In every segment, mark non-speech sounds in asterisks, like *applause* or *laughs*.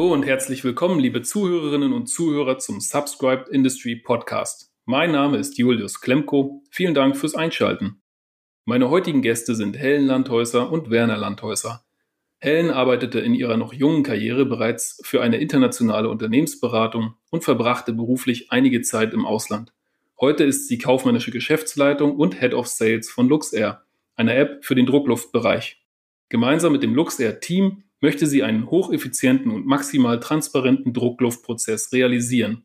Hallo und herzlich willkommen, liebe Zuhörerinnen und Zuhörer zum Subscribed Industry Podcast. Mein Name ist Julius Klemko. Vielen Dank fürs Einschalten. Meine heutigen Gäste sind Helen Landhäuser und Werner Landhäuser. Helen arbeitete in ihrer noch jungen Karriere bereits für eine internationale Unternehmensberatung und verbrachte beruflich einige Zeit im Ausland. Heute ist sie kaufmännische Geschäftsleitung und Head of Sales von LuxAir, einer App für den Druckluftbereich. Gemeinsam mit dem LuxAir-Team möchte sie einen hocheffizienten und maximal transparenten Druckluftprozess realisieren,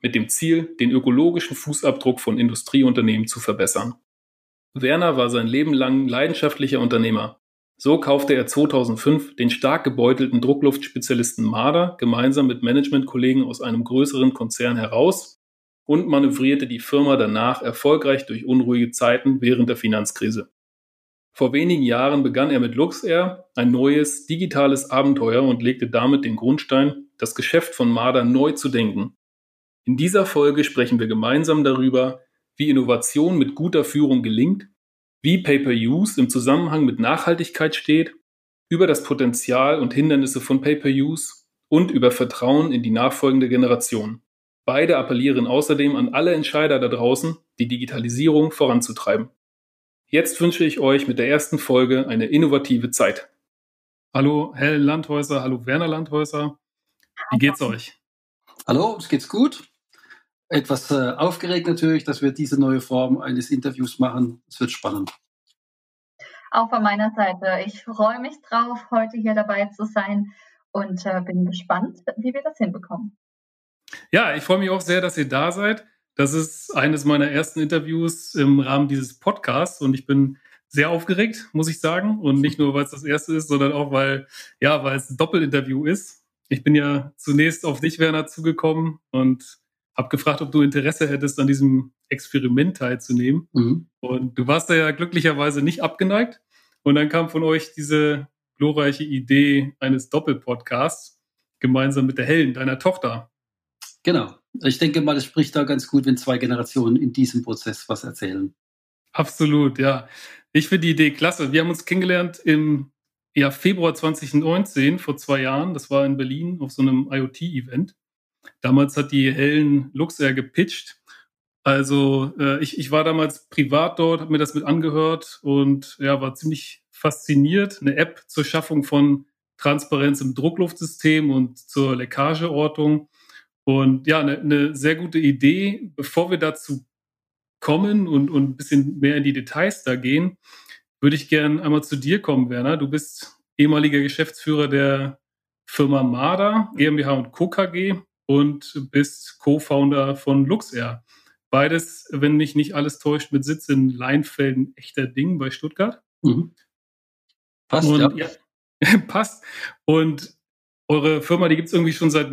mit dem Ziel, den ökologischen Fußabdruck von Industrieunternehmen zu verbessern. Werner war sein Leben lang leidenschaftlicher Unternehmer. So kaufte er 2005 den stark gebeutelten Druckluftspezialisten Marder gemeinsam mit Managementkollegen aus einem größeren Konzern heraus und manövrierte die Firma danach erfolgreich durch unruhige Zeiten während der Finanzkrise. Vor wenigen Jahren begann er mit LuxAir ein neues digitales Abenteuer und legte damit den Grundstein, das Geschäft von Marder neu zu denken. In dieser Folge sprechen wir gemeinsam darüber, wie Innovation mit guter Führung gelingt, wie Pay-per-Use im Zusammenhang mit Nachhaltigkeit steht, über das Potenzial und Hindernisse von Pay-per-Use und über Vertrauen in die nachfolgende Generation. Beide appellieren außerdem an alle Entscheider da draußen, die Digitalisierung voranzutreiben. Jetzt wünsche ich euch mit der ersten Folge eine innovative Zeit. Hallo Helen Landhäuser, hallo Werner Landhäuser. Wie geht's euch? Hallo, es geht's gut. Etwas äh, aufgeregt natürlich, dass wir diese neue Form eines Interviews machen. Es wird spannend. Auch von meiner Seite. Ich freue mich drauf, heute hier dabei zu sein und äh, bin gespannt, wie wir das hinbekommen. Ja, ich freue mich auch sehr, dass ihr da seid. Das ist eines meiner ersten Interviews im Rahmen dieses Podcasts und ich bin sehr aufgeregt, muss ich sagen. Und nicht nur, weil es das erste ist, sondern auch, weil, ja, weil es ein Doppelinterview ist. Ich bin ja zunächst auf dich, Werner, zugekommen und habe gefragt, ob du Interesse hättest, an diesem Experiment teilzunehmen. Mhm. Und du warst da ja glücklicherweise nicht abgeneigt. Und dann kam von euch diese glorreiche Idee eines Doppelpodcasts gemeinsam mit der Helen, deiner Tochter. Genau. Ich denke mal, es spricht da ganz gut, wenn zwei Generationen in diesem Prozess was erzählen. Absolut, ja. Ich finde die Idee klasse. Wir haben uns kennengelernt im ja, Februar 2019, vor zwei Jahren. Das war in Berlin auf so einem IoT-Event. Damals hat die Helen Luxair gepitcht. Also äh, ich, ich war damals privat dort, habe mir das mit angehört und ja, war ziemlich fasziniert. Eine App zur Schaffung von Transparenz im Druckluftsystem und zur Leckageortung. Und ja, eine, eine sehr gute Idee. Bevor wir dazu kommen und, und ein bisschen mehr in die Details da gehen, würde ich gerne einmal zu dir kommen, Werner. Du bist ehemaliger Geschäftsführer der Firma Marder, GmbH und Co. KG und bist Co-Founder von LuxAir. Beides, wenn mich nicht alles täuscht, mit Sitz in Leinfelden, echter Ding bei Stuttgart. Mhm. Passt, und, ja. ja. *laughs* Passt. Und eure Firma, die gibt es irgendwie schon seit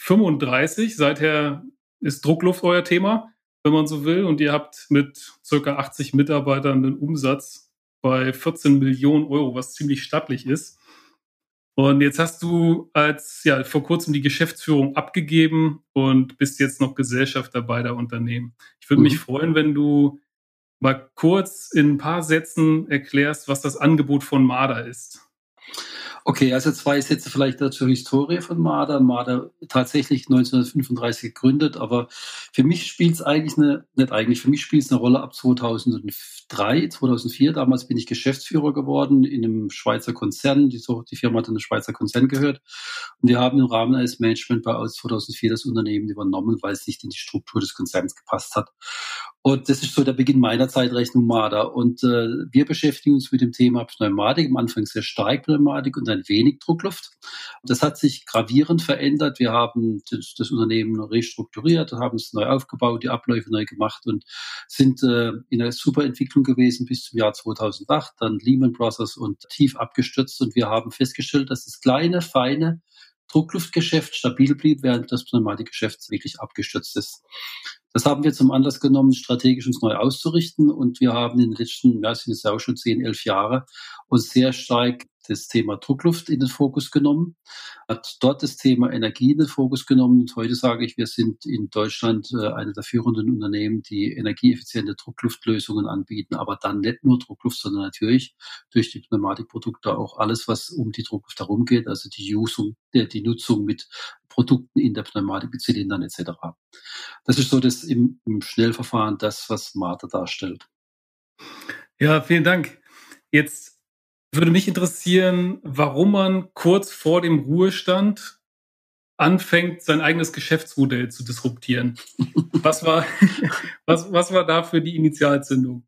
1935. Seither ist Druckluft euer Thema, wenn man so will. Und ihr habt mit circa 80 Mitarbeitern einen Umsatz bei 14 Millionen Euro, was ziemlich stattlich ist. Und jetzt hast du als ja vor kurzem die Geschäftsführung abgegeben und bist jetzt noch Gesellschafter beider Unternehmen. Ich würde mhm. mich freuen, wenn du mal kurz in ein paar Sätzen erklärst, was das Angebot von Marder ist. Okay, also zwei Sätze vielleicht zur Historie von Marder. Marder tatsächlich 1935 gegründet, aber für mich spielt es eigentlich eine, nicht eigentlich, für mich spielt es eine Rolle ab 2003, 2004. Damals bin ich Geschäftsführer geworden in einem Schweizer Konzern. Die, die Firma hat in einen Schweizer Konzern gehört. Und wir haben im Rahmen eines Managementbauaus 2004 das Unternehmen übernommen, weil es nicht in die Struktur des Konzerns gepasst hat. Und das ist so der Beginn meiner Zeitrechnung Marder. Und äh, wir beschäftigen uns mit dem Thema Pneumatik, am Anfang sehr stark Pneumatik und ein wenig Druckluft. Das hat sich gravierend verändert. Wir haben das, das Unternehmen restrukturiert, haben es neu aufgebaut, die Abläufe neu gemacht und sind äh, in einer super Entwicklung gewesen bis zum Jahr 2008, dann Lehman Brothers und tief abgestürzt. Und wir haben festgestellt, dass das kleine, feine Druckluftgeschäft stabil blieb, während das Pneumatikgeschäft wirklich abgestürzt ist. Das haben wir zum Anlass genommen, strategisch uns neu auszurichten. Und wir haben in den letzten, ja, sind jetzt auch schon zehn, elf Jahre, uns sehr stark das Thema Druckluft in den Fokus genommen, hat dort das Thema Energie in den Fokus genommen. Und heute sage ich, wir sind in Deutschland äh, eine der führenden Unternehmen, die energieeffiziente Druckluftlösungen anbieten, aber dann nicht nur Druckluft, sondern natürlich durch die Pneumatikprodukte auch alles, was um die Druckluft herum geht, also die Usung, die Nutzung mit Produkten in der Pneumatik, mit Zylindern etc. Das ist so das im, im Schnellverfahren das, was Marta darstellt. Ja, vielen Dank. Jetzt würde mich interessieren, warum man kurz vor dem Ruhestand anfängt, sein eigenes Geschäftsmodell zu disruptieren. *laughs* Was war, was, was war da für die Initialzündung?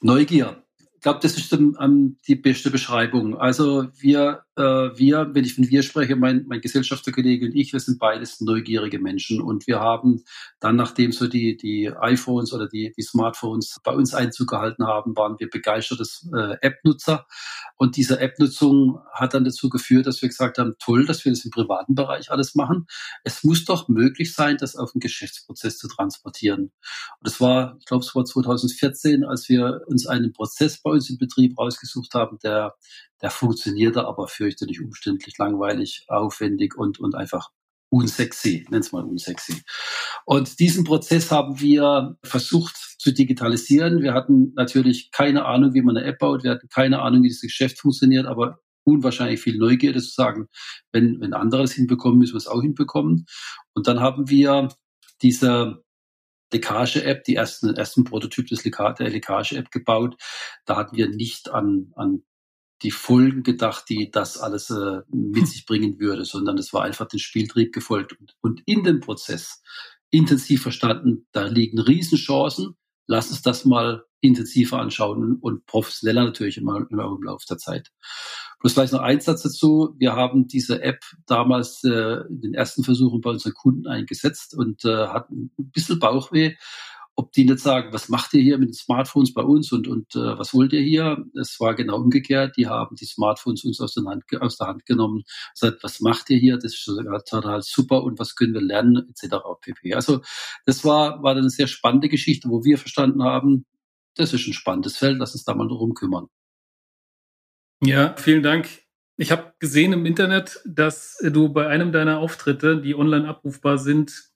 Neugier. Ich glaube, das ist um, die beste Beschreibung. Also wir, wir, wenn ich von wir spreche, mein, mein Gesellschafterkollege und ich, wir sind beides neugierige Menschen und wir haben dann, nachdem so die, die iPhones oder die, die Smartphones bei uns Einzug gehalten haben, waren wir begeistertes äh, App-Nutzer und diese App-Nutzung hat dann dazu geführt, dass wir gesagt haben, toll, dass wir das im privaten Bereich alles machen. Es muss doch möglich sein, das auf den Geschäftsprozess zu transportieren. Und das war, ich glaube, es war 2014, als wir uns einen Prozess bei uns im Betrieb rausgesucht haben, der, der funktionierte, aber fürchterlich umständlich, langweilig, aufwendig und, und einfach unsexy, nenn's mal unsexy. Und diesen Prozess haben wir versucht zu digitalisieren. Wir hatten natürlich keine Ahnung, wie man eine App baut. Wir hatten keine Ahnung, wie das Geschäft funktioniert, aber unwahrscheinlich viel Neugierde zu sagen, wenn, wenn andere es hinbekommen, müssen wir es auch hinbekommen. Und dann haben wir diese Leckage-App, die ersten, ersten Prototyp des Leckage, der Leckage-App gebaut. Da hatten wir nicht an, an die Folgen gedacht, die das alles äh, mit sich bringen würde, sondern es war einfach den Spieltrieb gefolgt und, und in dem Prozess intensiv verstanden, da liegen Riesenchancen, lass uns das mal intensiver anschauen und professioneller natürlich immer im Laufe der Zeit. Plus vielleicht noch ein Satz dazu. Wir haben diese App damals äh, in den ersten Versuchen bei unseren Kunden eingesetzt und äh, hatten ein bisschen Bauchweh, ob die nicht sagen, was macht ihr hier mit den Smartphones bei uns und, und äh, was wollt ihr hier? Es war genau umgekehrt. Die haben die Smartphones uns aus der Hand, aus der Hand genommen, gesagt, was macht ihr hier? Das ist total super und was können wir lernen, etc. pp. Also das war, war eine sehr spannende Geschichte, wo wir verstanden haben, das ist ein spannendes Feld, lass uns da mal drum kümmern. Ja, vielen Dank. Ich habe gesehen im Internet, dass du bei einem deiner Auftritte, die online abrufbar sind,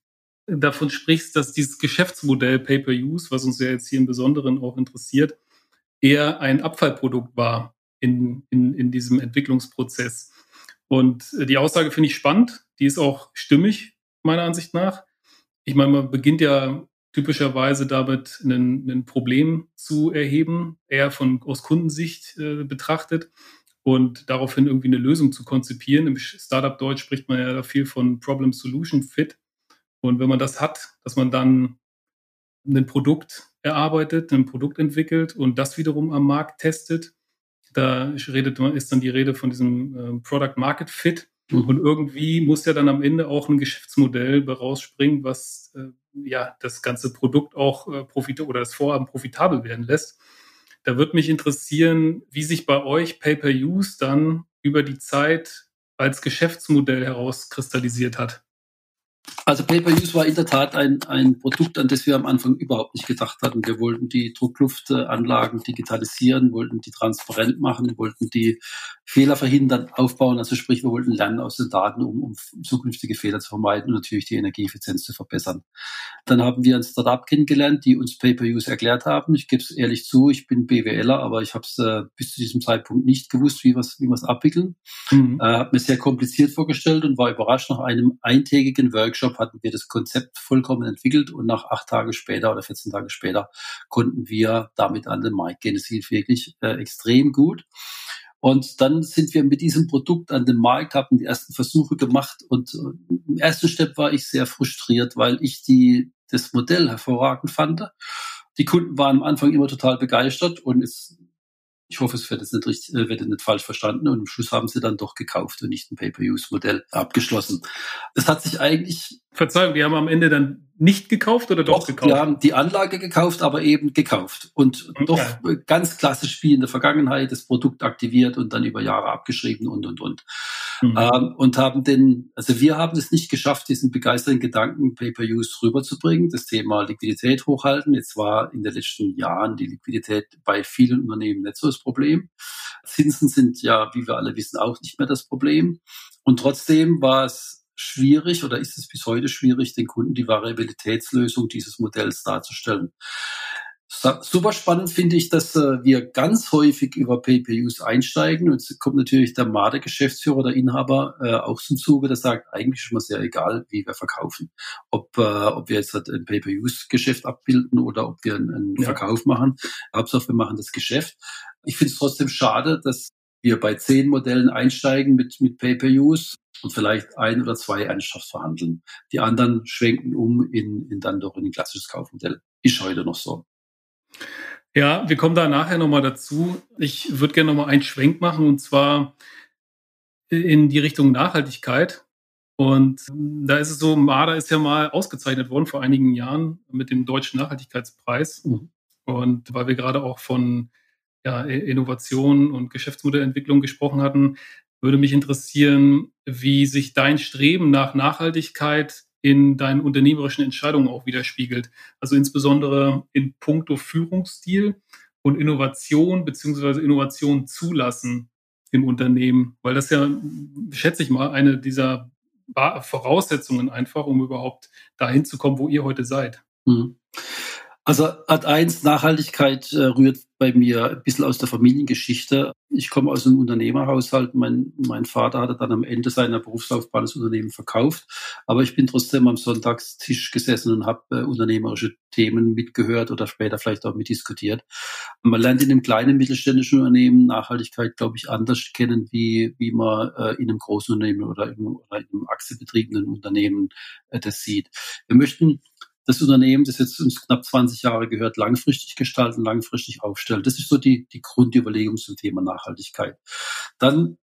davon sprichst, dass dieses Geschäftsmodell Pay-per-Use, was uns ja jetzt hier im Besonderen auch interessiert, eher ein Abfallprodukt war in, in, in diesem Entwicklungsprozess. Und die Aussage finde ich spannend, die ist auch stimmig, meiner Ansicht nach. Ich meine, man beginnt ja typischerweise damit, ein, Problem zu erheben, eher von aus Kundensicht äh, betrachtet und daraufhin irgendwie eine Lösung zu konzipieren. Im Startup-Deutsch spricht man ja viel von Problem-Solution-Fit. Und wenn man das hat, dass man dann ein Produkt erarbeitet, ein Produkt entwickelt und das wiederum am Markt testet, da redet, ist dann die Rede von diesem äh, Product Market Fit. Mhm. Und irgendwie muss ja dann am Ende auch ein Geschäftsmodell rausspringen, was äh, ja das ganze Produkt auch äh, profit oder das Vorhaben profitabel werden lässt. Da würde mich interessieren, wie sich bei euch Pay-per-Use dann über die Zeit als Geschäftsmodell herauskristallisiert hat. Also Pay-per-Use war in der Tat ein, ein Produkt, an das wir am Anfang überhaupt nicht gedacht hatten. Wir wollten die Druckluftanlagen digitalisieren, wollten die transparent machen, wollten die Fehler verhindern, aufbauen. Also sprich, wir wollten lernen aus den Daten, um, um zukünftige Fehler zu vermeiden und natürlich die Energieeffizienz zu verbessern. Dann haben wir ein Startup kennengelernt, die uns Pay-per-Use erklärt haben. Ich gebe es ehrlich zu, ich bin BWLer, aber ich habe es äh, bis zu diesem Zeitpunkt nicht gewusst, wie wir es wie wir's abwickeln. Mhm. Äh, habe mir sehr kompliziert vorgestellt und war überrascht nach einem eintägigen Workshop Workshop hatten wir das Konzept vollkommen entwickelt und nach acht Tage später oder 14 Tage später konnten wir damit an den Markt gehen. Es lief wirklich äh, extrem gut. Und dann sind wir mit diesem Produkt an den Markt, haben die ersten Versuche gemacht und äh, im ersten Step war ich sehr frustriert, weil ich die, das Modell hervorragend fand. Die Kunden waren am Anfang immer total begeistert und es ich hoffe, es wird jetzt nicht, richtig, äh, wird nicht falsch verstanden. Und im Schluss haben sie dann doch gekauft und nicht ein Pay-per-Use-Modell abgeschlossen. Das hat sich eigentlich. Verzeihung, die haben am Ende dann nicht gekauft oder doch, doch gekauft? Wir haben die Anlage gekauft, aber eben gekauft. Und okay. doch ganz klassisch wie in der Vergangenheit das Produkt aktiviert und dann über Jahre abgeschrieben und, und, und. Mhm. Ähm, und haben den, also wir haben es nicht geschafft, diesen begeisternden Gedanken Pay-per-Use rüberzubringen, das Thema Liquidität hochhalten. Jetzt war in den letzten Jahren die Liquidität bei vielen Unternehmen nicht so das Problem. Zinsen sind ja, wie wir alle wissen, auch nicht mehr das Problem. Und trotzdem war es schwierig oder ist es bis heute schwierig, den Kunden die Variabilitätslösung dieses Modells darzustellen. Super spannend finde ich, dass äh, wir ganz häufig über Pay-Per-Use einsteigen. Und es kommt natürlich der Made-Geschäftsführer, der Inhaber äh, auch zum Zuge, der sagt, eigentlich ist mir sehr egal, wie wir verkaufen. Ob, äh, ob wir jetzt halt ein Pay-Per-Use-Geschäft abbilden oder ob wir einen, einen ja. Verkauf machen. Hauptsache, wir machen das Geschäft. Ich finde es trotzdem schade, dass wir bei zehn Modellen einsteigen mit, mit Pay-Per-Use und vielleicht ein oder zwei ernsthaft verhandeln. Die anderen schwenken um in, in dann doch in ein klassisches Kaufmodell. Ist heute noch so. Ja, wir kommen da nachher nochmal dazu. Ich würde gerne nochmal einen Schwenk machen und zwar in die Richtung Nachhaltigkeit. Und da ist es so, Marder ist ja mal ausgezeichnet worden vor einigen Jahren mit dem Deutschen Nachhaltigkeitspreis. Mhm. Und weil wir gerade auch von ja, Innovation und Geschäftsmodellentwicklung gesprochen hatten, würde mich interessieren, wie sich dein Streben nach Nachhaltigkeit in deinen unternehmerischen Entscheidungen auch widerspiegelt. Also insbesondere in puncto Führungsstil und Innovation beziehungsweise Innovation zulassen im Unternehmen, weil das ja, schätze ich mal, eine dieser Voraussetzungen einfach, um überhaupt dahin zu kommen, wo ihr heute seid. Mhm. Also Art 1 Nachhaltigkeit äh, rührt bei mir ein bisschen aus der Familiengeschichte. Ich komme aus einem Unternehmerhaushalt. Mein, mein Vater hatte dann am Ende seiner Berufslaufbahn das Unternehmen verkauft. Aber ich bin trotzdem am Sonntagstisch gesessen und habe äh, unternehmerische Themen mitgehört oder später vielleicht auch mitdiskutiert. Man lernt in einem kleinen mittelständischen Unternehmen Nachhaltigkeit, glaube ich, anders kennen, wie, wie man äh, in einem großen Unternehmen oder in, oder in einem aktienbetriebenen Unternehmen äh, das sieht. Wir möchten das Unternehmen, das jetzt uns knapp 20 Jahre gehört, langfristig gestalten, langfristig aufstellen. Das ist so die, die Grundüberlegung zum Thema Nachhaltigkeit. Dann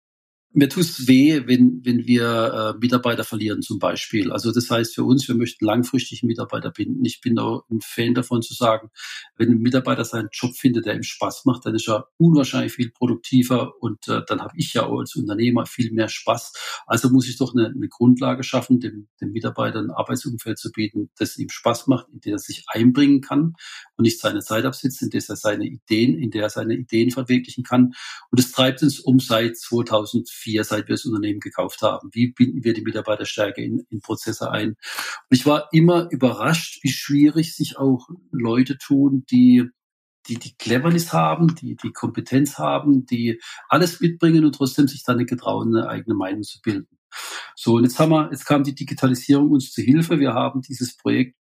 mir tut es weh, wenn, wenn wir äh, Mitarbeiter verlieren zum Beispiel. Also das heißt für uns, wir möchten langfristig Mitarbeiter binden. Ich bin auch ein Fan davon zu sagen, wenn ein Mitarbeiter seinen Job findet, der ihm Spaß macht, dann ist er unwahrscheinlich viel produktiver und äh, dann habe ich ja auch als Unternehmer viel mehr Spaß. Also muss ich doch eine, eine Grundlage schaffen, dem, dem Mitarbeiter ein Arbeitsumfeld zu bieten, das ihm Spaß macht, in dem er sich einbringen kann und nicht seine Zeit absitzt, in der er seine Ideen, in der er seine Ideen verwirklichen kann. Und es treibt uns um seit 2004 vier, seit wir das Unternehmen gekauft haben. Wie binden wir die Mitarbeiterstärke in, in Prozesse ein? Und ich war immer überrascht, wie schwierig sich auch Leute tun, die die die Cleverness haben, die die Kompetenz haben, die alles mitbringen und trotzdem sich dann nicht getrauen, eine eigene Meinung zu bilden. So, und jetzt haben wir, jetzt kam die Digitalisierung uns zu Hilfe. Wir haben dieses Projekt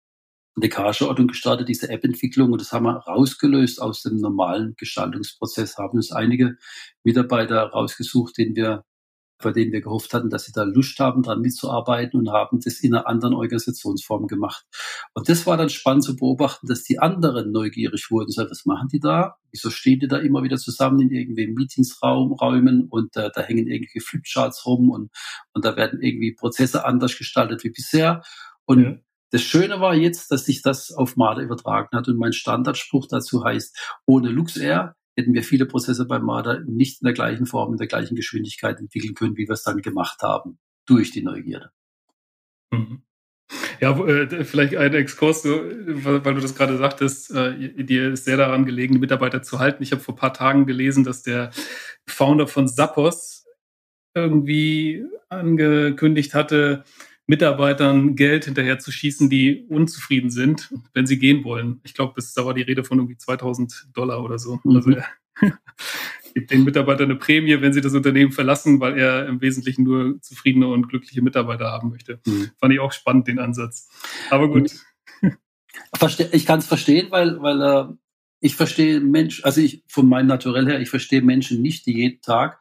eine Cache-Ordnung gestartet, diese App-Entwicklung, und das haben wir rausgelöst aus dem normalen Gestaltungsprozess, haben uns einige Mitarbeiter rausgesucht, denen wir bei denen wir gehofft hatten, dass sie da Lust haben, dran mitzuarbeiten und haben das in einer anderen Organisationsform gemacht. Und das war dann spannend zu beobachten, dass die anderen neugierig wurden. So, was machen die da? Wieso stehen die da immer wieder zusammen in irgendwie Meetingsraum, Räumen und äh, da hängen irgendwelche Flipcharts rum und, und da werden irgendwie Prozesse anders gestaltet wie bisher. Und ja. Das Schöne war jetzt, dass sich das auf Marder übertragen hat und mein Standardspruch dazu heißt, ohne LuxAir hätten wir viele Prozesse bei Marder nicht in der gleichen Form, in der gleichen Geschwindigkeit entwickeln können, wie wir es dann gemacht haben, durch die Neugierde. Mhm. Ja, äh, vielleicht ein Exkurs, weil du das gerade sagtest, äh, dir ist sehr daran gelegen, die Mitarbeiter zu halten. Ich habe vor ein paar Tagen gelesen, dass der Founder von Zappos irgendwie angekündigt hatte, Mitarbeitern Geld hinterher zu schießen, die unzufrieden sind, wenn sie gehen wollen. Ich glaube, da war die Rede von irgendwie 2000 Dollar oder so. Mhm. Also er *laughs* gibt den Mitarbeitern eine Prämie, wenn sie das Unternehmen verlassen, weil er im Wesentlichen nur zufriedene und glückliche Mitarbeiter haben möchte. Mhm. Fand ich auch spannend, den Ansatz. Aber gut. *laughs* Ich kann es verstehen, weil, weil äh, ich verstehe Menschen, also ich von meinem Naturell her, ich verstehe Menschen nicht, die jeden Tag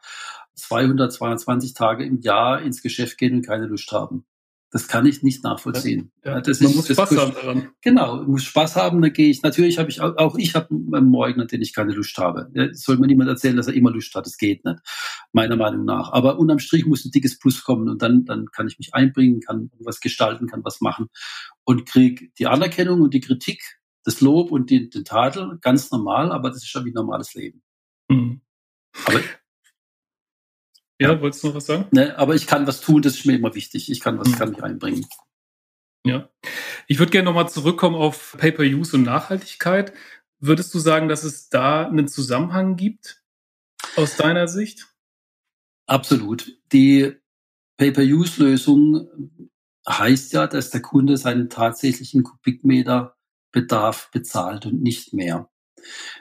200, 220 Tage im Jahr ins Geschäft gehen und keine Lust haben. Das kann ich nicht nachvollziehen. Ja, ja. Man ist, muss Spaß haben daran. Genau, muss Spaß haben, dann gehe ich. Natürlich habe ich auch, auch ich habe einen Morgen, an den ich keine Lust habe. Ja, soll mir niemand erzählen, dass er immer Lust hat. Das geht nicht, meiner Meinung nach. Aber unterm Strich muss ein dickes Plus kommen und dann, dann kann ich mich einbringen, kann was gestalten, kann was machen. und kriege die Anerkennung und die Kritik, das Lob und den, den Tadel ganz normal, aber das ist schon wie normales Leben. Mhm. Aber ja, wolltest du noch was sagen? Ne, aber ich kann was tun, das ist mir immer wichtig. Ich kann was, mhm. kann mich einbringen. Ja. Ich würde gerne nochmal zurückkommen auf Pay-per-Use und Nachhaltigkeit. Würdest du sagen, dass es da einen Zusammenhang gibt aus deiner Sicht? Absolut. Die Pay-per-Use-Lösung heißt ja, dass der Kunde seinen tatsächlichen Kubikmeter Bedarf bezahlt und nicht mehr.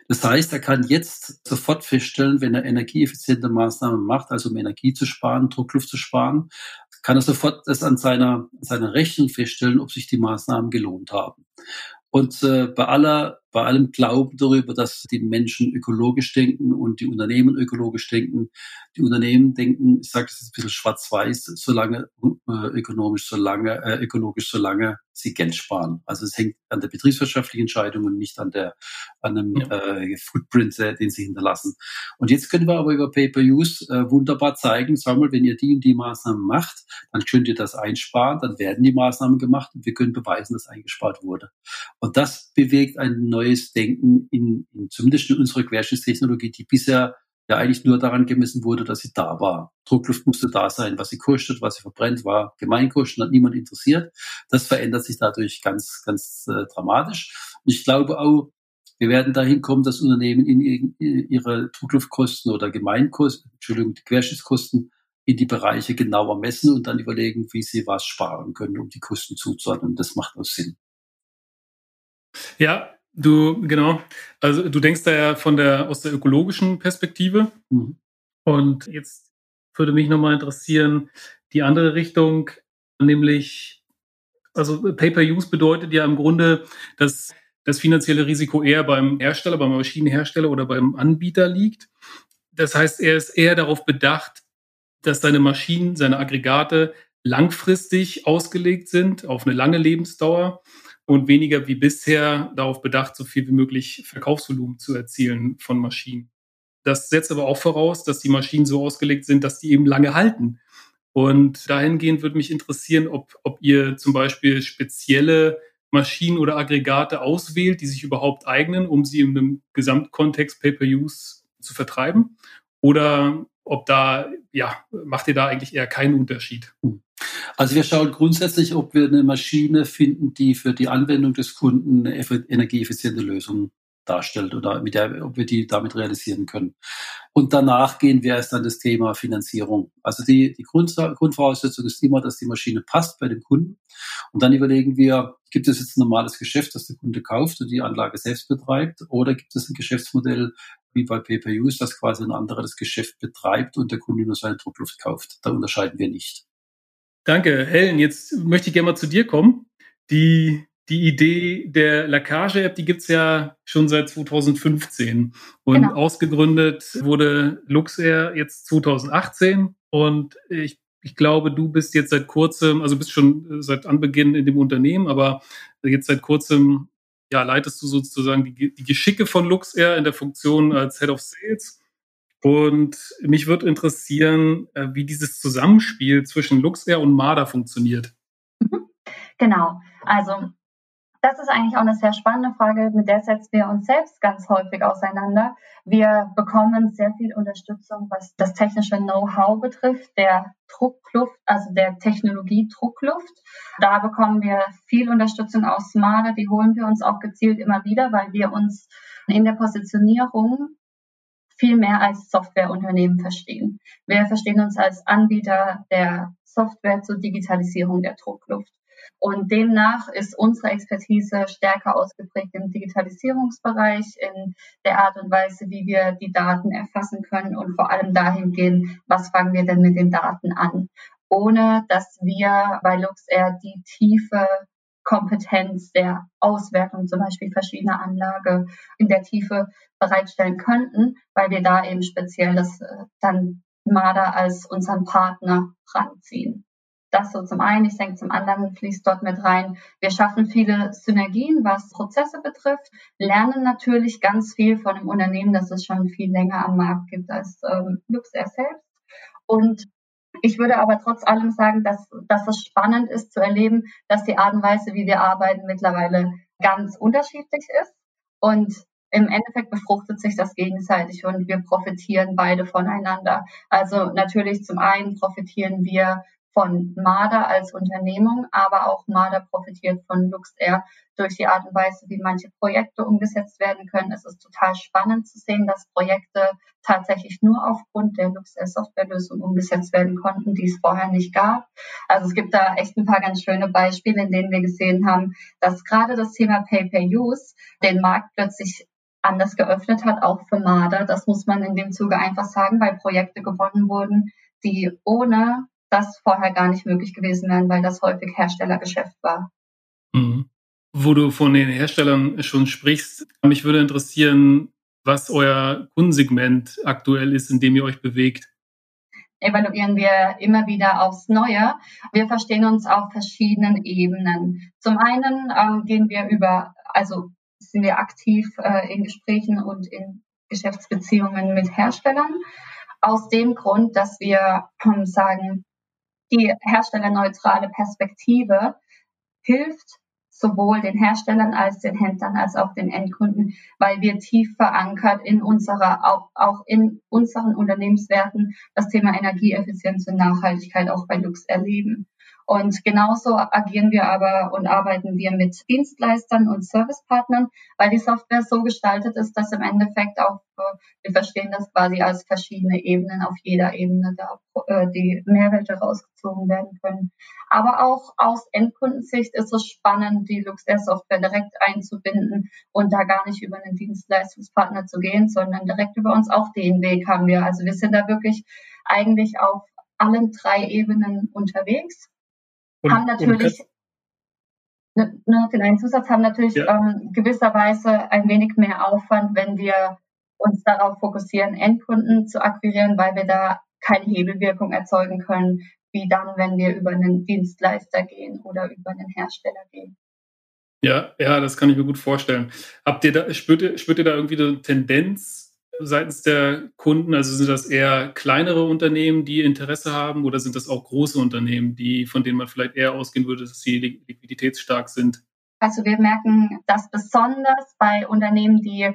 Das heißt, er kann jetzt sofort feststellen, wenn er energieeffiziente Maßnahmen macht, also um Energie zu sparen, Druckluft zu sparen, kann er sofort das an seiner, seiner Rechnung feststellen, ob sich die Maßnahmen gelohnt haben. Und äh, bei aller bei allem Glauben darüber, dass die Menschen ökologisch denken und die Unternehmen ökologisch denken. Die Unternehmen denken, ich sage das ist ein bisschen schwarz-weiß, solange äh, ökonomisch, solange äh, ökologisch, solange sie Geld sparen. Also es hängt an der betriebswirtschaftlichen Entscheidung und nicht an der an einem ja. äh, Footprint, äh, den sie hinterlassen. Und jetzt können wir aber über Pay-per-Use äh, wunderbar zeigen, sag mal, wenn ihr die und die Maßnahmen macht, dann könnt ihr das einsparen, dann werden die Maßnahmen gemacht und wir können beweisen, dass eingespart wurde. Und das bewegt einen neuen neues Denken in, in zumindest in unserer Querschnittstechnologie, die bisher ja eigentlich nur daran gemessen wurde, dass sie da war. Druckluft musste da sein, was sie kostet, was sie verbrennt, war Gemeinkosten, hat niemand interessiert. Das verändert sich dadurch ganz, ganz äh, dramatisch. Und ich glaube auch, wir werden dahin kommen, dass Unternehmen in, in ihre Druckluftkosten oder Gemeinkosten, Entschuldigung, Querschnittskosten in die Bereiche genauer messen und dann überlegen, wie sie was sparen können, um die Kosten zuzuordnen. Das macht auch Sinn. Ja, Du, genau. Also du denkst da ja von der, aus der ökologischen Perspektive. Mhm. Und jetzt würde mich nochmal interessieren, die andere Richtung, nämlich, also Pay-per-Use bedeutet ja im Grunde, dass das finanzielle Risiko eher beim Hersteller, beim Maschinenhersteller oder beim Anbieter liegt. Das heißt, er ist eher darauf bedacht, dass seine Maschinen, seine Aggregate langfristig ausgelegt sind, auf eine lange Lebensdauer und weniger wie bisher darauf bedacht, so viel wie möglich Verkaufsvolumen zu erzielen von Maschinen. Das setzt aber auch voraus, dass die Maschinen so ausgelegt sind, dass die eben lange halten. Und dahingehend würde mich interessieren, ob, ob ihr zum Beispiel spezielle Maschinen oder Aggregate auswählt, die sich überhaupt eignen, um sie in einem Gesamtkontext Pay-per-Use zu vertreiben. Oder ob da, ja, macht ihr da eigentlich eher keinen Unterschied? Hm. Also wir schauen grundsätzlich, ob wir eine Maschine finden, die für die Anwendung des Kunden eine energieeffiziente Lösung darstellt oder mit der, ob wir die damit realisieren können. Und danach gehen wir erst an das Thema Finanzierung. Also die, die Grund, Grundvoraussetzung ist immer, dass die Maschine passt bei dem Kunden. Und dann überlegen wir, gibt es jetzt ein normales Geschäft, das der Kunde kauft und die Anlage selbst betreibt, oder gibt es ein Geschäftsmodell wie bei Pay-Per-Use, das quasi ein anderer das Geschäft betreibt und der Kunde nur seine Druckluft kauft. Da unterscheiden wir nicht. Danke, Helen. Jetzt möchte ich gerne mal zu dir kommen. Die, die Idee der Lacage-App, die gibt's ja schon seit 2015. Und genau. ausgegründet wurde Luxair jetzt 2018. Und ich, ich glaube, du bist jetzt seit kurzem, also bist schon seit Anbeginn in dem Unternehmen, aber jetzt seit kurzem ja, leitest du sozusagen die, die Geschicke von Luxair in der Funktion als Head of Sales. Und mich würde interessieren, äh, wie dieses Zusammenspiel zwischen Luxair und Marder funktioniert. Mhm. Genau. Also das ist eigentlich auch eine sehr spannende Frage, mit der setzen wir uns selbst ganz häufig auseinander. Wir bekommen sehr viel Unterstützung, was das technische Know-how betrifft, der Druckluft, also der Technologie Druckluft. Da bekommen wir viel Unterstützung aus Marder, die holen wir uns auch gezielt immer wieder, weil wir uns in der Positionierung viel mehr als Softwareunternehmen verstehen. Wir verstehen uns als Anbieter der Software zur Digitalisierung der Druckluft. Und demnach ist unsere Expertise stärker ausgeprägt im Digitalisierungsbereich, in der Art und Weise, wie wir die Daten erfassen können und vor allem dahingehend, was fangen wir denn mit den Daten an, ohne dass wir bei LuxAir die tiefe Kompetenz der Auswertung zum Beispiel verschiedener Anlage in der Tiefe bereitstellen könnten, weil wir da eben speziell das äh, dann MADA als unseren Partner ranziehen. Das so zum einen. Ich denke, zum anderen fließt dort mit rein. Wir schaffen viele Synergien, was Prozesse betrifft, lernen natürlich ganz viel von einem Unternehmen, das es schon viel länger am Markt gibt als ähm, LuxAir selbst. Und Ich würde aber trotz allem sagen, dass, dass es spannend ist zu erleben, dass die Art und Weise, wie wir arbeiten, mittlerweile ganz unterschiedlich ist. Und im Endeffekt befruchtet sich das gegenseitig und wir profitieren beide voneinander. Also natürlich zum einen profitieren wir von Marder als Unternehmung, aber auch Marder profitiert von LuxAir durch die Art und Weise, wie manche Projekte umgesetzt werden können. Es ist total spannend zu sehen, dass Projekte tatsächlich nur aufgrund der LuxAir Softwarelösung umgesetzt werden konnten, die es vorher nicht gab. Also es gibt da echt ein paar ganz schöne Beispiele, in denen wir gesehen haben, dass gerade das Thema Pay-per-Use den Markt plötzlich anders geöffnet hat, auch für Marder. Das muss man in dem Zuge einfach sagen, weil Projekte gewonnen wurden, die ohne das vorher gar nicht möglich gewesen wären, weil das häufig Herstellergeschäft war. Mhm. Wo du von den Herstellern schon sprichst, mich würde interessieren, was euer Kundensegment aktuell ist, in dem ihr euch bewegt. Evaluieren wir immer wieder aufs Neue. Wir verstehen uns auf verschiedenen Ebenen. Zum einen ähm, gehen wir über, also sind wir aktiv äh, in Gesprächen und in Geschäftsbeziehungen mit Herstellern. Aus dem Grund, dass wir ähm, sagen, die herstellerneutrale Perspektive hilft sowohl den Herstellern als den Händlern als auch den Endkunden, weil wir tief verankert in unserer, auch, auch in unseren Unternehmenswerten das Thema Energieeffizienz und Nachhaltigkeit auch bei Lux erleben. Und genauso agieren wir aber und arbeiten wir mit Dienstleistern und Servicepartnern, weil die Software so gestaltet ist, dass im Endeffekt auch, äh, wir verstehen das quasi als verschiedene Ebenen auf jeder Ebene da äh, die Mehrwerte rausgezogen werden können. Aber auch aus Endkundensicht ist es spannend, die Luxair Software direkt einzubinden und da gar nicht über einen Dienstleistungspartner zu gehen, sondern direkt über uns auch den Weg haben wir. Also wir sind da wirklich eigentlich auf allen drei Ebenen unterwegs und, haben natürlich nur ne, den einen Zusatz haben natürlich ja. ähm, gewisserweise ein wenig mehr Aufwand, wenn wir uns darauf fokussieren, Endkunden zu akquirieren, weil wir da keine Hebelwirkung erzeugen können, wie dann, wenn wir über einen Dienstleister gehen oder über einen Hersteller gehen. Ja, ja, das kann ich mir gut vorstellen. Habt ihr da, spürt ihr, spürt ihr da irgendwie eine Tendenz seitens der Kunden? Also sind das eher kleinere Unternehmen, die Interesse haben, oder sind das auch große Unternehmen, die, von denen man vielleicht eher ausgehen würde, dass sie liquiditätsstark sind? Also wir merken das besonders bei Unternehmen, die,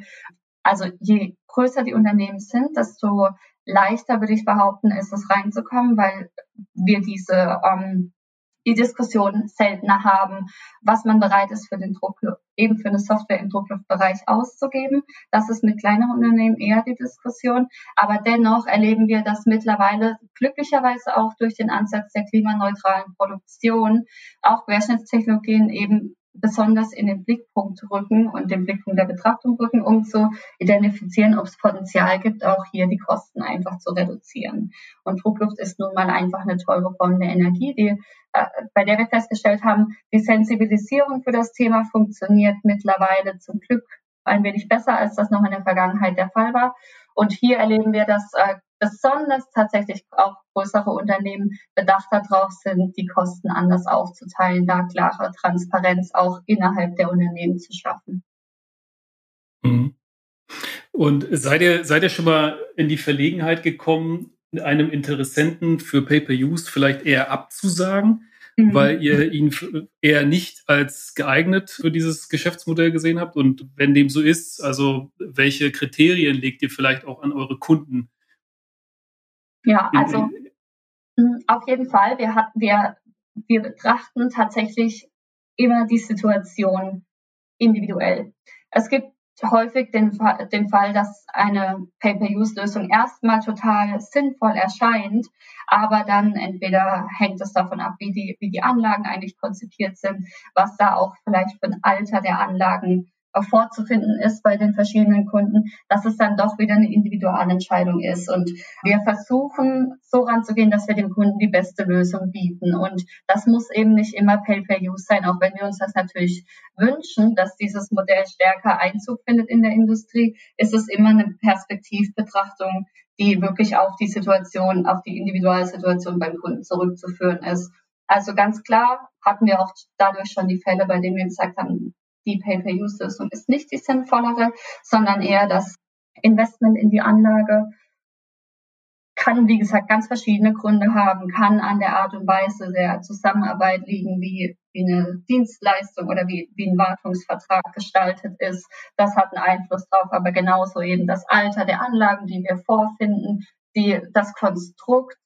also je größer die Unternehmen sind, desto leichter würde ich behaupten, ist es reinzukommen, weil wir diese ähm, die Diskussion seltener haben, was man bereit ist für den Druck, eben für eine Software im Druckluftbereich auszugeben. Das ist mit kleineren Unternehmen eher die Diskussion. Aber dennoch erleben wir, dass mittlerweile glücklicherweise auch durch den Ansatz der klimaneutralen Produktion auch Querschnittstechnologien eben besonders in den Blickpunkt rücken und den Blickpunkt der Betrachtung rücken, um zu identifizieren, ob es Potenzial gibt, auch hier die Kosten einfach zu reduzieren. Und Druckluft ist nun mal einfach eine teure Form der Energie, die, äh, bei der wir festgestellt haben, die Sensibilisierung für das Thema funktioniert mittlerweile zum Glück ein wenig besser, als das noch in der Vergangenheit der Fall war. Und hier erleben wir, dass äh, besonders tatsächlich auch größere Unternehmen bedacht darauf sind, die Kosten anders aufzuteilen, da klare Transparenz auch innerhalb der Unternehmen zu schaffen. Mhm. Und seid ihr, seid ihr schon mal in die Verlegenheit gekommen, einem Interessenten für Pay-per-Use vielleicht eher abzusagen, mhm. weil ihr ihn eher nicht als geeignet für dieses Geschäftsmodell gesehen habt? Und wenn dem so ist, also welche Kriterien legt ihr vielleicht auch an eure Kunden ja, also hm, auf jeden Fall. Wir wir, wir betrachten tatsächlich immer die Situation individuell. Es gibt häufig den, den Fall, dass eine Pay-per-Use-Lösung erstmal total sinnvoll erscheint, aber dann entweder hängt es davon ab, wie die, wie die Anlagen eigentlich konzipiert sind, was da auch vielleicht für ein Alter der Anlagen vorzufinden ist bei den verschiedenen Kunden, dass es dann doch wieder eine Individualentscheidung ist. Und wir versuchen so ranzugehen, dass wir dem Kunden die beste Lösung bieten. Und das muss eben nicht immer Pay-per-Use sein, auch wenn wir uns das natürlich wünschen, dass dieses Modell stärker Einzug findet in der Industrie, ist es immer eine Perspektivbetrachtung, die wirklich auf die Situation, auf die Individualsituation beim Kunden zurückzuführen ist. Also ganz klar hatten wir auch dadurch schon die Fälle, bei denen wir gesagt haben, die Pay-per-Use-Lösung ist nicht die sinnvollere, sondern eher das Investment in die Anlage kann, wie gesagt, ganz verschiedene Gründe haben, kann an der Art und Weise der Zusammenarbeit liegen, wie, eine Dienstleistung oder wie, wie ein Wartungsvertrag gestaltet ist. Das hat einen Einfluss drauf, aber genauso eben das Alter der Anlagen, die wir vorfinden, die, das Konstrukt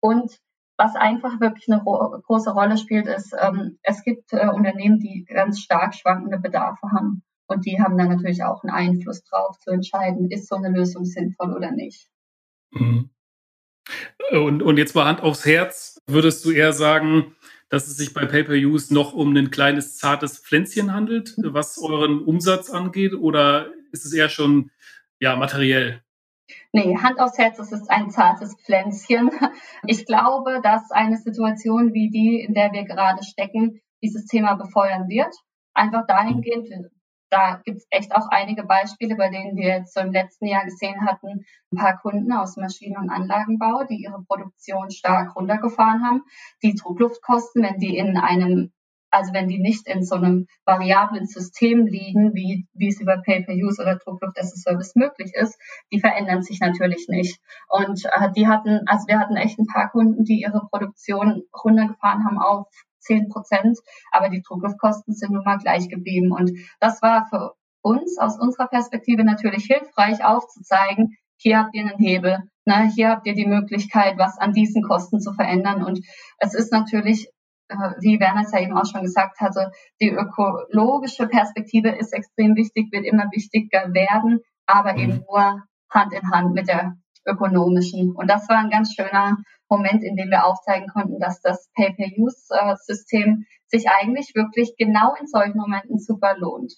und was einfach wirklich eine große Rolle spielt, ist, ähm, es gibt äh, Unternehmen, die ganz stark schwankende Bedarfe haben. Und die haben dann natürlich auch einen Einfluss drauf zu entscheiden, ist so eine Lösung sinnvoll oder nicht. Mhm. Und, und jetzt mal Hand aufs Herz, würdest du eher sagen, dass es sich bei Pay-Per-Use noch um ein kleines, zartes Pflänzchen handelt, was euren Umsatz angeht, oder ist es eher schon ja, materiell? Nee, Hand aufs Herz, es ist ein zartes Pflänzchen. Ich glaube, dass eine Situation wie die, in der wir gerade stecken, dieses Thema befeuern wird. Einfach dahingehend, da gibt es echt auch einige Beispiele, bei denen wir jetzt so im letzten Jahr gesehen hatten, ein paar Kunden aus Maschinen- und Anlagenbau, die ihre Produktion stark runtergefahren haben. Die Druckluftkosten, wenn die in einem also wenn die nicht in so einem variablen System liegen, wie, wie es über Pay-per-Use oder Druckluft as a Service möglich ist, die verändern sich natürlich nicht. Und äh, die hatten, also wir hatten echt ein paar Kunden, die ihre Produktion runtergefahren haben auf 10 Prozent, aber die Druckluftkosten sind nun mal gleich geblieben. Und das war für uns aus unserer Perspektive natürlich hilfreich aufzuzeigen, hier habt ihr einen Hebel, ne, hier habt ihr die Möglichkeit, was an diesen Kosten zu verändern. Und es ist natürlich wie Werner es ja eben auch schon gesagt hatte, die ökologische Perspektive ist extrem wichtig, wird immer wichtiger werden, aber mhm. eben nur Hand in Hand mit der ökonomischen. Und das war ein ganz schöner Moment, in dem wir aufzeigen konnten, dass das Pay-per-Use-System sich eigentlich wirklich genau in solchen Momenten super lohnt.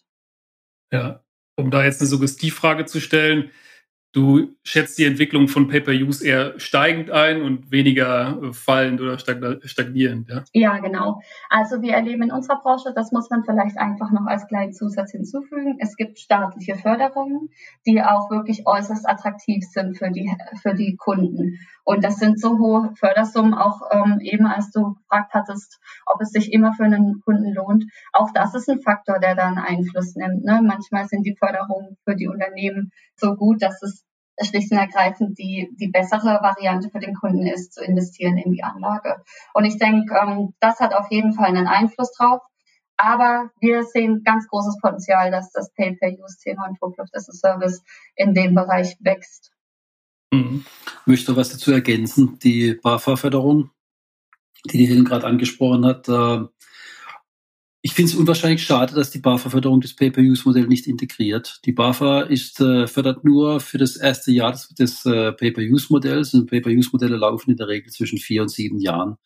Ja, um da jetzt eine Suggestivfrage zu stellen, Du schätzt die Entwicklung von Pay-per-Use eher steigend ein und weniger äh, fallend oder stagnierend, ja? Ja, genau. Also wir erleben in unserer Branche, das muss man vielleicht einfach noch als kleinen Zusatz hinzufügen. Es gibt staatliche Förderungen, die auch wirklich äußerst attraktiv sind für die, für die Kunden. Und das sind so hohe Fördersummen, auch ähm, eben als du gefragt hattest, ob es sich immer für einen Kunden lohnt. Auch das ist ein Faktor, der dann Einfluss nimmt. Ne? Manchmal sind die Förderungen für die Unternehmen so gut, dass es schlicht und ergreifend die, die bessere Variante für den Kunden ist, zu investieren in die Anlage. Und ich denke, ähm, das hat auf jeden Fall einen Einfluss drauf. Aber wir sehen ganz großes Potenzial, dass das Pay-Per-Use-Thema und Druckluft as a Service in dem Bereich wächst. Mhm. Möchte was dazu ergänzen? Die BAFA-Förderung, die die Helen gerade angesprochen hat, äh, ich finde es unwahrscheinlich schade, dass die BAFA-Förderung das Pay-per-Use-Modell nicht integriert. Die BAFA ist, äh, fördert nur für das erste Jahr des, des äh, Pay-per-Use-Modells und Pay-per-Use-Modelle laufen in der Regel zwischen vier und sieben Jahren.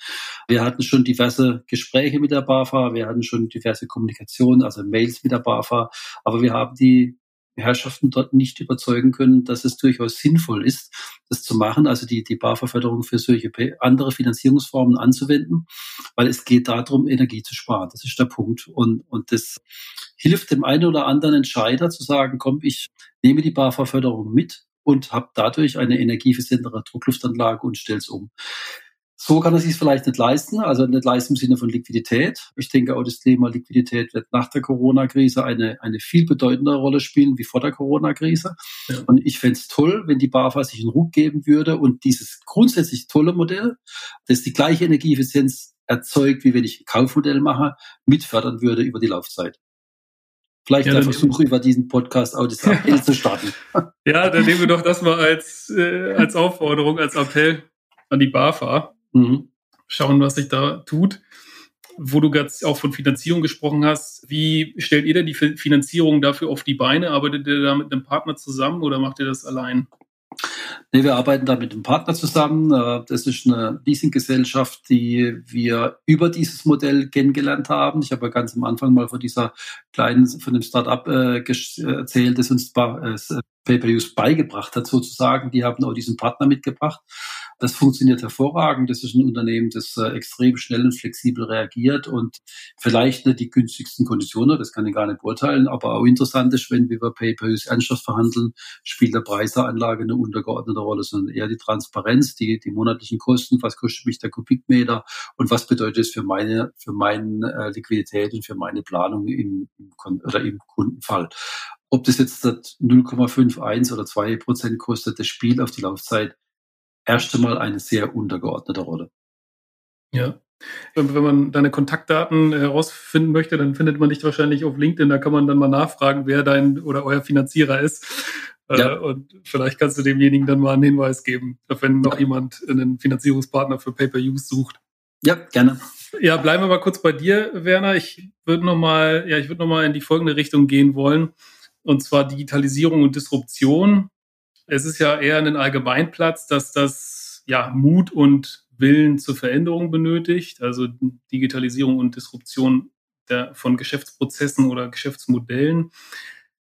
Wir hatten schon diverse Gespräche mit der BAFA, wir hatten schon diverse Kommunikationen, also Mails mit der BAFA, aber wir haben die Herrschaften dort nicht überzeugen können, dass es durchaus sinnvoll ist, das zu machen, also die, die BAFA-Förderung für solche andere Finanzierungsformen anzuwenden, weil es geht darum, Energie zu sparen. Das ist der Punkt. Und, und das hilft dem einen oder anderen Entscheider zu sagen, komm, ich nehme die BAFA-Förderung mit und habe dadurch eine energieeffizientere Druckluftanlage und stelle es um. So kann er sich vielleicht nicht leisten, also nicht leisten im Sinne von Liquidität. Ich denke auch, das Thema Liquidität wird nach der Corona-Krise eine, eine viel bedeutendere Rolle spielen wie vor der Corona-Krise. Ja. Und ich fände es toll, wenn die BAFA sich einen Ruck geben würde und dieses grundsätzlich tolle Modell, das die gleiche Energieeffizienz erzeugt, wie wenn ich ein Kaufmodell mache, mitfördern würde über die Laufzeit. Vielleicht ja, der Versuch, über diesen Podcast auch das Appell *laughs* zu starten. Ja, dann nehmen wir doch das mal als, äh, als Aufforderung, als Appell an die BAFA. Mhm. Schauen, was sich da tut. Wo du gerade auch von Finanzierung gesprochen hast, wie stellt ihr denn die Finanzierung dafür auf die Beine? Arbeitet ihr da mit einem Partner zusammen oder macht ihr das allein? Nee, wir arbeiten da mit einem Partner zusammen. Äh, das ist eine Leasinggesellschaft, die wir über dieses Modell kennengelernt haben. Ich habe ja ganz am Anfang mal von dieser kleinen, von dem Startup äh, erzählt, das uns äh, Pay-Per-Use beigebracht hat sozusagen. Die haben auch diesen Partner mitgebracht. Das funktioniert hervorragend. Das ist ein Unternehmen, das äh, extrem schnell und flexibel reagiert und vielleicht nicht die günstigsten Konditionen, das kann ich gar nicht beurteilen, aber auch interessant ist, wenn wir über Pay-Per-Use ernsthaft verhandeln, spielt der Preis der Anlage eine untergeordnete Rolle, sondern eher die Transparenz, die, die monatlichen Kosten, was kostet mich der Kubikmeter und was bedeutet es für meine, für meine äh, Liquidität und für meine Planung im, im, oder im Kundenfall. Ob das jetzt 0,51 oder 2 Prozent kostet, das Spiel auf die Laufzeit erst einmal eine sehr untergeordnete Rolle. Ja. Wenn man deine Kontaktdaten herausfinden möchte, dann findet man dich wahrscheinlich auf LinkedIn. Da kann man dann mal nachfragen, wer dein oder euer Finanzierer ist. Äh, ja. Und vielleicht kannst du demjenigen dann mal einen Hinweis geben, wenn noch ja. jemand einen Finanzierungspartner für Pay-per-Use sucht. Ja, gerne. Ja, bleiben wir mal kurz bei dir, Werner. Ich würde noch mal, ja, ich würde noch mal in die folgende Richtung gehen wollen, und zwar Digitalisierung und Disruption. Es ist ja eher ein Allgemeinplatz, dass das ja Mut und Willen zur Veränderung benötigt, also Digitalisierung und Disruption der, von Geschäftsprozessen oder Geschäftsmodellen.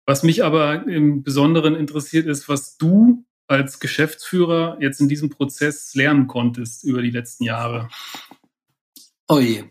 Was mich aber im Besonderen interessiert ist, was du als Geschäftsführer jetzt in diesem Prozess lernen konntest über die letzten Jahre. Oh je,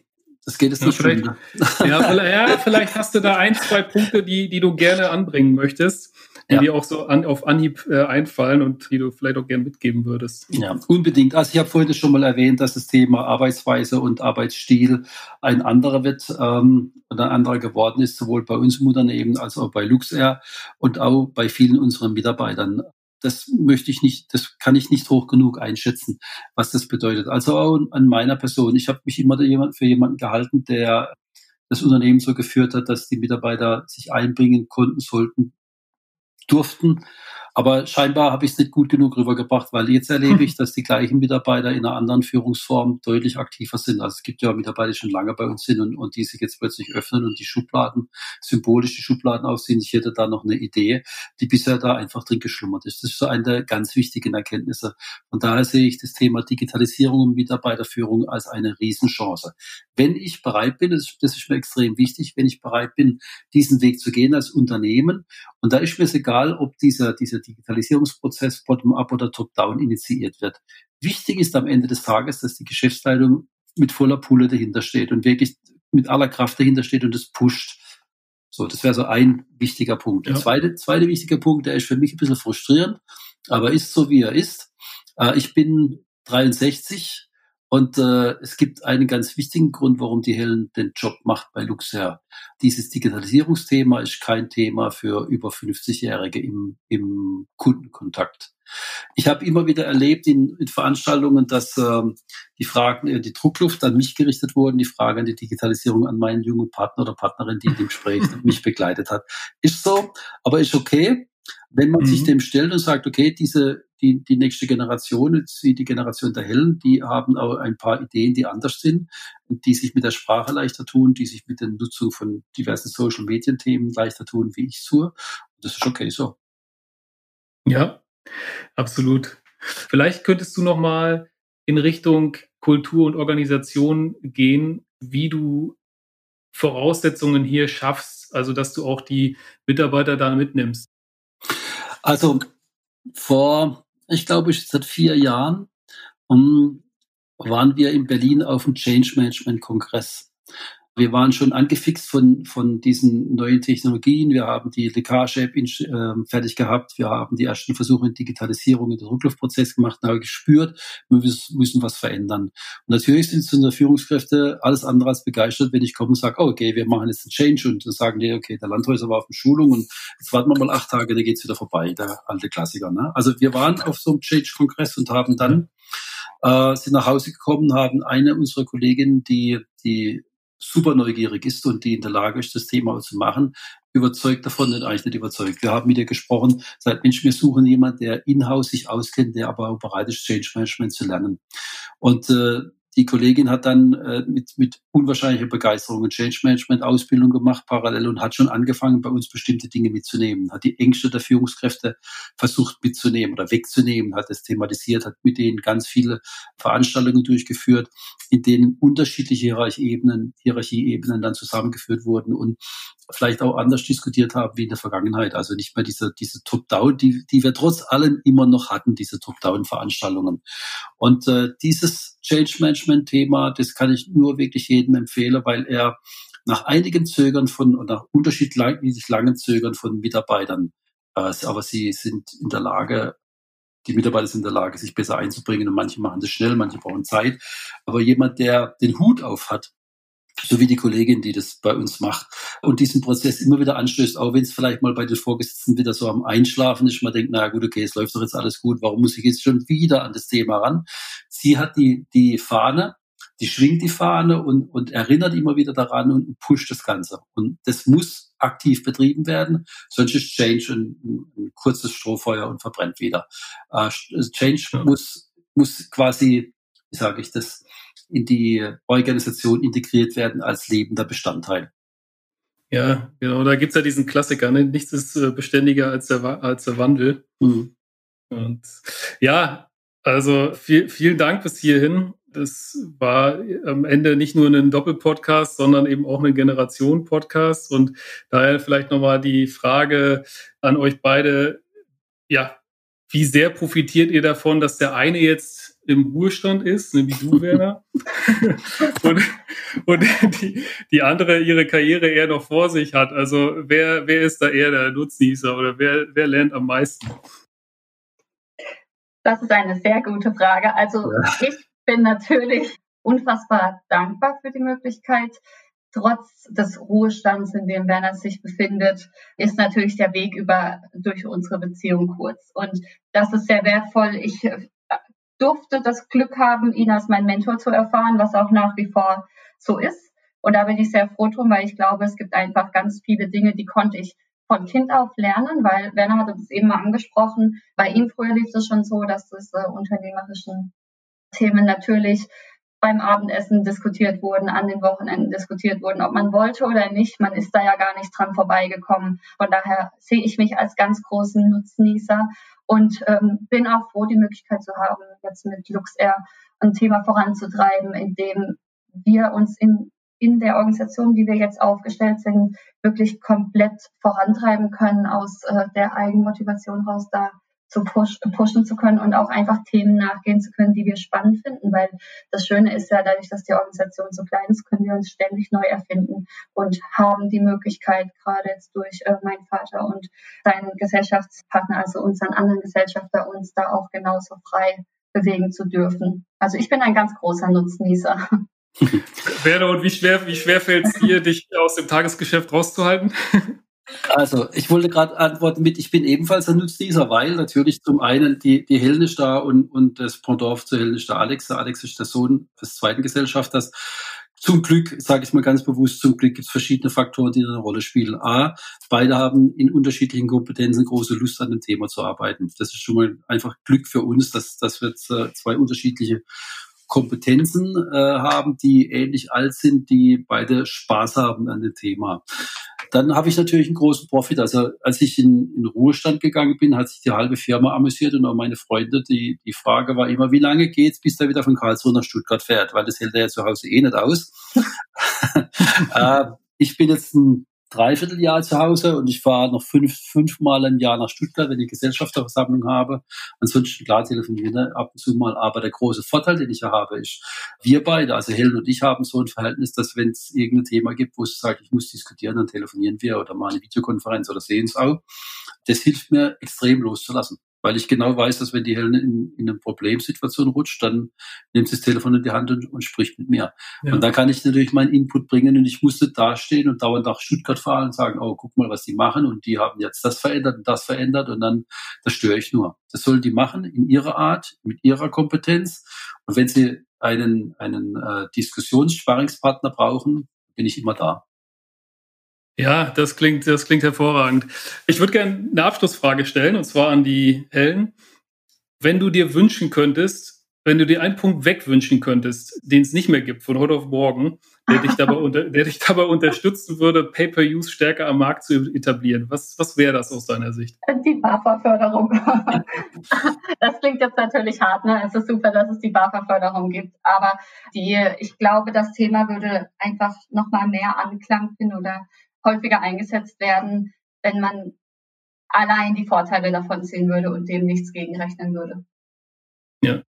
das geht es nicht vielleicht, ja, *laughs* vielleicht, ja, vielleicht hast du da ein, zwei Punkte, die, die du gerne anbringen möchtest, die ja. dir auch so an, auf Anhieb äh, einfallen und die du vielleicht auch gerne mitgeben würdest. Ja, unbedingt. Also ich habe vorhin schon mal erwähnt, dass das Thema Arbeitsweise und Arbeitsstil ein anderer wird ähm, oder ein anderer geworden ist, sowohl bei uns im Unternehmen als auch bei LuxAir und auch bei vielen unseren Mitarbeitern das möchte ich nicht, das kann ich nicht hoch genug einschätzen, was das bedeutet. Also auch an meiner Person. Ich habe mich immer für jemanden gehalten, der das Unternehmen so geführt hat, dass die Mitarbeiter sich einbringen konnten, sollten, durften aber scheinbar habe ich es nicht gut genug rübergebracht, weil jetzt erlebe ich, *laughs* dass die gleichen Mitarbeiter in einer anderen Führungsform deutlich aktiver sind. Also es gibt ja Mitarbeiter, die schon lange bei uns sind und, und die sich jetzt plötzlich öffnen und die Schubladen, symbolisch die Schubladen aussehen. Ich hätte da noch eine Idee, die bisher da einfach drin geschlummert ist. Das ist so eine der ganz wichtigen Erkenntnisse. Und daher sehe ich das Thema Digitalisierung und Mitarbeiterführung als eine Riesenchance. Wenn ich bereit bin, das, das ist mir extrem wichtig, wenn ich bereit bin, diesen Weg zu gehen als Unternehmen, und da ist mir es egal, ob dieser, dieser Digitalisierungsprozess bottom-up oder top-down initiiert wird. Wichtig ist am Ende des Tages, dass die Geschäftsleitung mit voller Pulle dahinter steht und wirklich mit aller Kraft dahinter steht und es pusht. So, das wäre so ein wichtiger Punkt. Ja. Der zweite, zweite wichtige Punkt, der ist für mich ein bisschen frustrierend, aber ist so, wie er ist. Äh, ich bin 63 und äh, es gibt einen ganz wichtigen Grund, warum die Helen den Job macht bei Luxer. Dieses Digitalisierungsthema ist kein Thema für über 50-Jährige im, im Kundenkontakt. Ich habe immer wieder erlebt in, in Veranstaltungen, dass äh, die Fragen, äh, die Druckluft an mich gerichtet wurden, die Frage an die Digitalisierung an meinen jungen Partner oder Partnerin, die in dem Gespräch *laughs* mich begleitet hat. Ist so, aber ist okay. Wenn man mhm. sich dem stellt und sagt, okay, diese, die, die nächste Generation, jetzt die Generation der Hellen, die haben auch ein paar Ideen, die anders sind, die sich mit der Sprache leichter tun, die sich mit der Nutzung von diversen Social Medien Themen leichter tun, wie ich es tue. Und das ist okay so. Ja, absolut. Vielleicht könntest du noch mal in Richtung Kultur und Organisation gehen, wie du Voraussetzungen hier schaffst, also dass du auch die Mitarbeiter da mitnimmst. Also vor, ich glaube, seit vier Jahren um, waren wir in Berlin auf dem Change Management Kongress. Wir waren schon angefixt von, von diesen neuen Technologien. Wir haben die Leckage-App äh, fertig gehabt. Wir haben die ersten Versuche in Digitalisierung in den Rücklaufprozess gemacht und haben gespürt, wir müssen was verändern. Und natürlich sind unsere Führungskräfte alles andere als begeistert, wenn ich komme und sage, okay, wir machen jetzt einen Change und dann sagen die, okay, der Landhäuser war auf der Schulung und jetzt warten wir mal acht Tage, dann geht's wieder vorbei, der alte Klassiker. Ne? Also wir waren auf so einem Change-Kongress und haben dann äh, sind nach Hause gekommen, haben eine unserer Kolleginnen, die die super neugierig ist und die in der Lage ist, das Thema zu machen, überzeugt davon und eigentlich nicht überzeugt. Wir haben mit ihr gesprochen, seit Mensch, wir suchen jemanden, der in-house sich auskennt, der aber auch bereit ist, Change Management zu lernen. Und äh, die Kollegin hat dann äh, mit, mit unwahrscheinlicher Begeisterung eine Change Management Ausbildung gemacht parallel und hat schon angefangen, bei uns bestimmte Dinge mitzunehmen, hat die Ängste der Führungskräfte versucht mitzunehmen oder wegzunehmen, hat es thematisiert, hat mit denen ganz viele Veranstaltungen durchgeführt, in denen unterschiedliche Hierarchieebenen, Hierarchieebenen dann zusammengeführt wurden und vielleicht auch anders diskutiert haben wie in der Vergangenheit. Also nicht mehr diese, diese Top-Down, die, die wir trotz allem immer noch hatten, diese Top-Down-Veranstaltungen. Und äh, dieses Change Management-Thema, das kann ich nur wirklich jedem empfehlen, weil er nach einigen Zögern von nach unterschiedlich langen Zögern von Mitarbeitern, äh, aber sie sind in der Lage, die Mitarbeiter sind in der Lage, sich besser einzubringen und manche machen das schnell, manche brauchen Zeit. Aber jemand, der den Hut auf hat so wie die Kollegin, die das bei uns macht und diesen Prozess immer wieder anstößt, auch wenn es vielleicht mal bei den Vorgesetzten wieder so am Einschlafen ist, man denkt, na gut, okay, es läuft doch jetzt alles gut, warum muss ich jetzt schon wieder an das Thema ran? Sie hat die, die Fahne, die schwingt die Fahne und, und erinnert immer wieder daran und pusht das Ganze. Und das muss aktiv betrieben werden, sonst ist Change ein, ein, kurzes Strohfeuer und verbrennt wieder. Uh, Change muss, muss quasi, wie sage ich das, in die Organisation integriert werden als lebender Bestandteil. Ja, genau, da gibt's ja diesen Klassiker, ne? nichts ist äh, beständiger als der, als der Wandel. Mhm. Und ja, also viel, vielen Dank bis hierhin. Das war am Ende nicht nur ein Doppelpodcast, sondern eben auch ein Generation-Podcast. Und daher vielleicht nochmal die Frage an euch beide. Ja, wie sehr profitiert ihr davon, dass der eine jetzt im Ruhestand ist, nämlich du, Werner, *laughs* und, und die, die andere ihre Karriere eher noch vor sich hat. Also wer, wer ist da eher der Nutznießer oder wer, wer lernt am meisten? Das ist eine sehr gute Frage. Also ja. ich bin natürlich unfassbar dankbar für die Möglichkeit. Trotz des Ruhestands, in dem Werner sich befindet, ist natürlich der Weg über durch unsere Beziehung kurz. Und das ist sehr wertvoll. Ich durfte das Glück haben, ihn als mein Mentor zu erfahren, was auch nach wie vor so ist. Und da bin ich sehr froh drum, weil ich glaube, es gibt einfach ganz viele Dinge, die konnte ich von Kind auf lernen, weil Werner hat es eben mal angesprochen. Bei ihm früher lief es schon so, dass diese unternehmerischen Themen natürlich beim Abendessen diskutiert wurden, an den Wochenenden diskutiert wurden, ob man wollte oder nicht. Man ist da ja gar nicht dran vorbeigekommen. Von daher sehe ich mich als ganz großen Nutznießer und ähm, bin auch froh, die Möglichkeit zu haben, jetzt mit LuxAir ein Thema voranzutreiben, in dem wir uns in, in der Organisation, wie wir jetzt aufgestellt sind, wirklich komplett vorantreiben können, aus äh, der Eigenmotivation raus da zu push, pushen zu können und auch einfach Themen nachgehen zu können, die wir spannend finden, weil das Schöne ist ja, dadurch, dass die Organisation so klein ist, können wir uns ständig neu erfinden und haben die Möglichkeit, gerade jetzt durch äh, meinen Vater und seinen Gesellschaftspartner, also unseren anderen Gesellschafter, uns da auch genauso frei bewegen zu dürfen. Also ich bin ein ganz großer Nutznießer. *laughs* Werner, und wie schwer, wie schwer fällt es dir, *laughs* dich aus dem Tagesgeschäft rauszuhalten? Also, ich wollte gerade antworten mit, ich bin ebenfalls ein Nutznießer, weil natürlich zum einen die, die Helen ist da und, und das Pendant zu Helen ist der Alex. Der Alex ist der Sohn des zweiten Gesellschafters. Zum Glück, sage ich mal ganz bewusst, zum Glück gibt es verschiedene Faktoren, die eine Rolle spielen. A, beide haben in unterschiedlichen Kompetenzen große Lust an dem Thema zu arbeiten. Das ist schon mal einfach Glück für uns, dass, dass wir zwei unterschiedliche Kompetenzen äh, haben, die ähnlich alt sind, die beide Spaß haben an dem Thema dann habe ich natürlich einen großen Profit. Also als ich in, in Ruhestand gegangen bin, hat sich die halbe Firma amüsiert und auch meine Freunde. Die, die Frage war immer, wie lange geht's, bis der wieder von Karlsruhe nach Stuttgart fährt? Weil das hält er ja zu Hause eh nicht aus. *laughs* äh, ich bin jetzt ein Dreivierteljahr zu Hause und ich fahre noch fünf, fünfmal im Jahr nach Stuttgart, wenn ich Gesellschafterversammlung habe. Ansonsten klar telefonieren ab und zu mal. Aber der große Vorteil, den ich ja habe, ist, wir beide, also Helen und ich haben so ein Verhältnis, dass wenn es irgendein Thema gibt, wo es sagt, ich muss diskutieren, dann telefonieren wir oder mal eine Videokonferenz oder sehen es auch. Das hilft mir extrem loszulassen weil ich genau weiß, dass wenn die Helen in, in eine Problemsituation rutscht, dann nimmt sie das Telefon in die Hand und, und spricht mit mir. Ja. Und da kann ich natürlich meinen Input bringen und ich musste dastehen und dauernd nach Stuttgart fahren und sagen, oh, guck mal, was die machen und die haben jetzt das verändert und das verändert und dann, das störe ich nur. Das sollen die machen in ihrer Art, mit ihrer Kompetenz. Und wenn sie einen, einen äh, Diskussionssparringspartner brauchen, bin ich immer da. Ja, das klingt, das klingt hervorragend. Ich würde gerne eine Abschlussfrage stellen, und zwar an die Helen. Wenn du dir wünschen könntest, wenn du dir einen Punkt wegwünschen könntest, den es nicht mehr gibt von heute auf morgen, der dich dabei, unter, der dich dabei unterstützen würde, Pay-per-Use stärker am Markt zu etablieren, was, was wäre das aus deiner Sicht? Die BAFA-Förderung. *laughs* das klingt jetzt natürlich hart, ne? Es ist super, dass es die BAFA-Förderung gibt, aber die, ich glaube, das Thema würde einfach nochmal mehr Anklang finden oder häufiger eingesetzt werden, wenn man allein die Vorteile davon sehen würde und dem nichts gegenrechnen würde. Ja.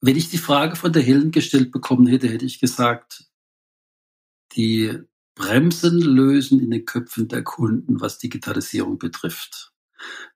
Wenn ich die Frage von der Helen gestellt bekommen hätte, hätte ich gesagt, die Bremsen lösen in den Köpfen der Kunden, was Digitalisierung betrifft.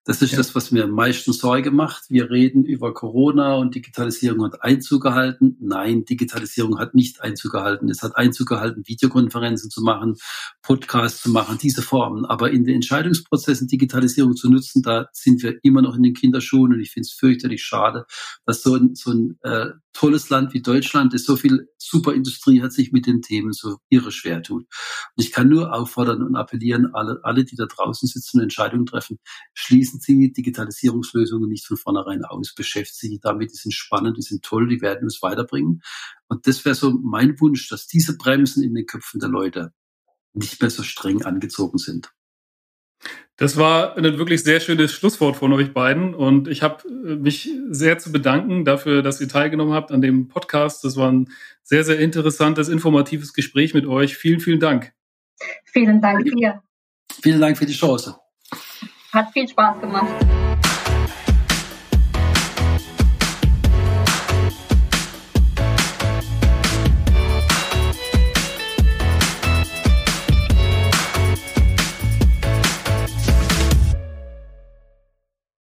Das ist ja. das, was mir am meisten Sorge macht. Wir reden über Corona und Digitalisierung hat Einzug gehalten. Nein, Digitalisierung hat nicht Einzug gehalten. Es hat Einzug gehalten, Videokonferenzen zu machen, Podcasts zu machen, diese Formen. Aber in den Entscheidungsprozessen Digitalisierung zu nutzen, da sind wir immer noch in den Kinderschuhen und ich finde es fürchterlich schade, dass so ein, so ein äh, tolles Land wie Deutschland, das so viel Superindustrie hat, sich mit den Themen so irre schwer tut. Und ich kann nur auffordern und appellieren, alle, alle, die da draußen sitzen und Entscheidungen treffen, schließen schließen Sie Digitalisierungslösungen nicht von vornherein aus. Beschäftigen Sie damit, die sind spannend, die sind toll, die werden uns weiterbringen. Und das wäre so mein Wunsch, dass diese Bremsen in den Köpfen der Leute nicht mehr so streng angezogen sind. Das war ein wirklich sehr schönes Schlusswort von euch beiden und ich habe äh, mich sehr zu bedanken dafür, dass ihr teilgenommen habt an dem Podcast. Das war ein sehr, sehr interessantes, informatives Gespräch mit euch. Vielen, vielen Dank. Vielen Dank dir. Vielen Dank für die Chance. Hat viel Spaß gemacht.